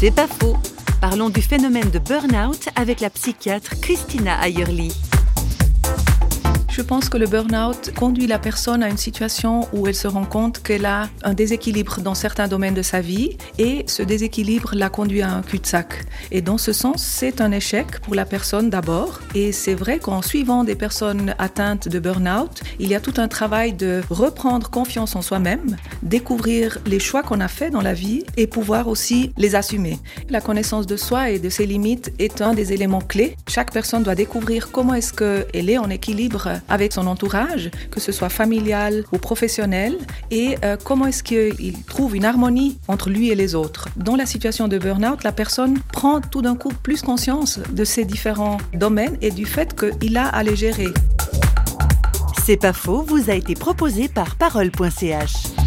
C'est pas faux. Parlons du phénomène de burn-out avec la psychiatre Christina Ayerly. Je pense que le burn-out conduit la personne à une situation où elle se rend compte qu'elle a un déséquilibre dans certains domaines de sa vie et ce déséquilibre la conduit à un cul-de-sac. Et dans ce sens, c'est un échec pour la personne d'abord. Et c'est vrai qu'en suivant des personnes atteintes de burn-out, il y a tout un travail de reprendre confiance en soi-même, découvrir les choix qu'on a faits dans la vie et pouvoir aussi les assumer. La connaissance de soi et de ses limites est un des éléments clés. Chaque personne doit découvrir comment est-ce qu'elle est en équilibre son entourage, que ce soit familial ou professionnel, et euh, comment est-ce qu'il trouve une harmonie entre lui et les autres. Dans la situation de burn-out, la personne prend tout d'un coup plus conscience de ces différents domaines et du fait qu'il a à les gérer. C'est pas faux, vous a été proposé par parole.ch.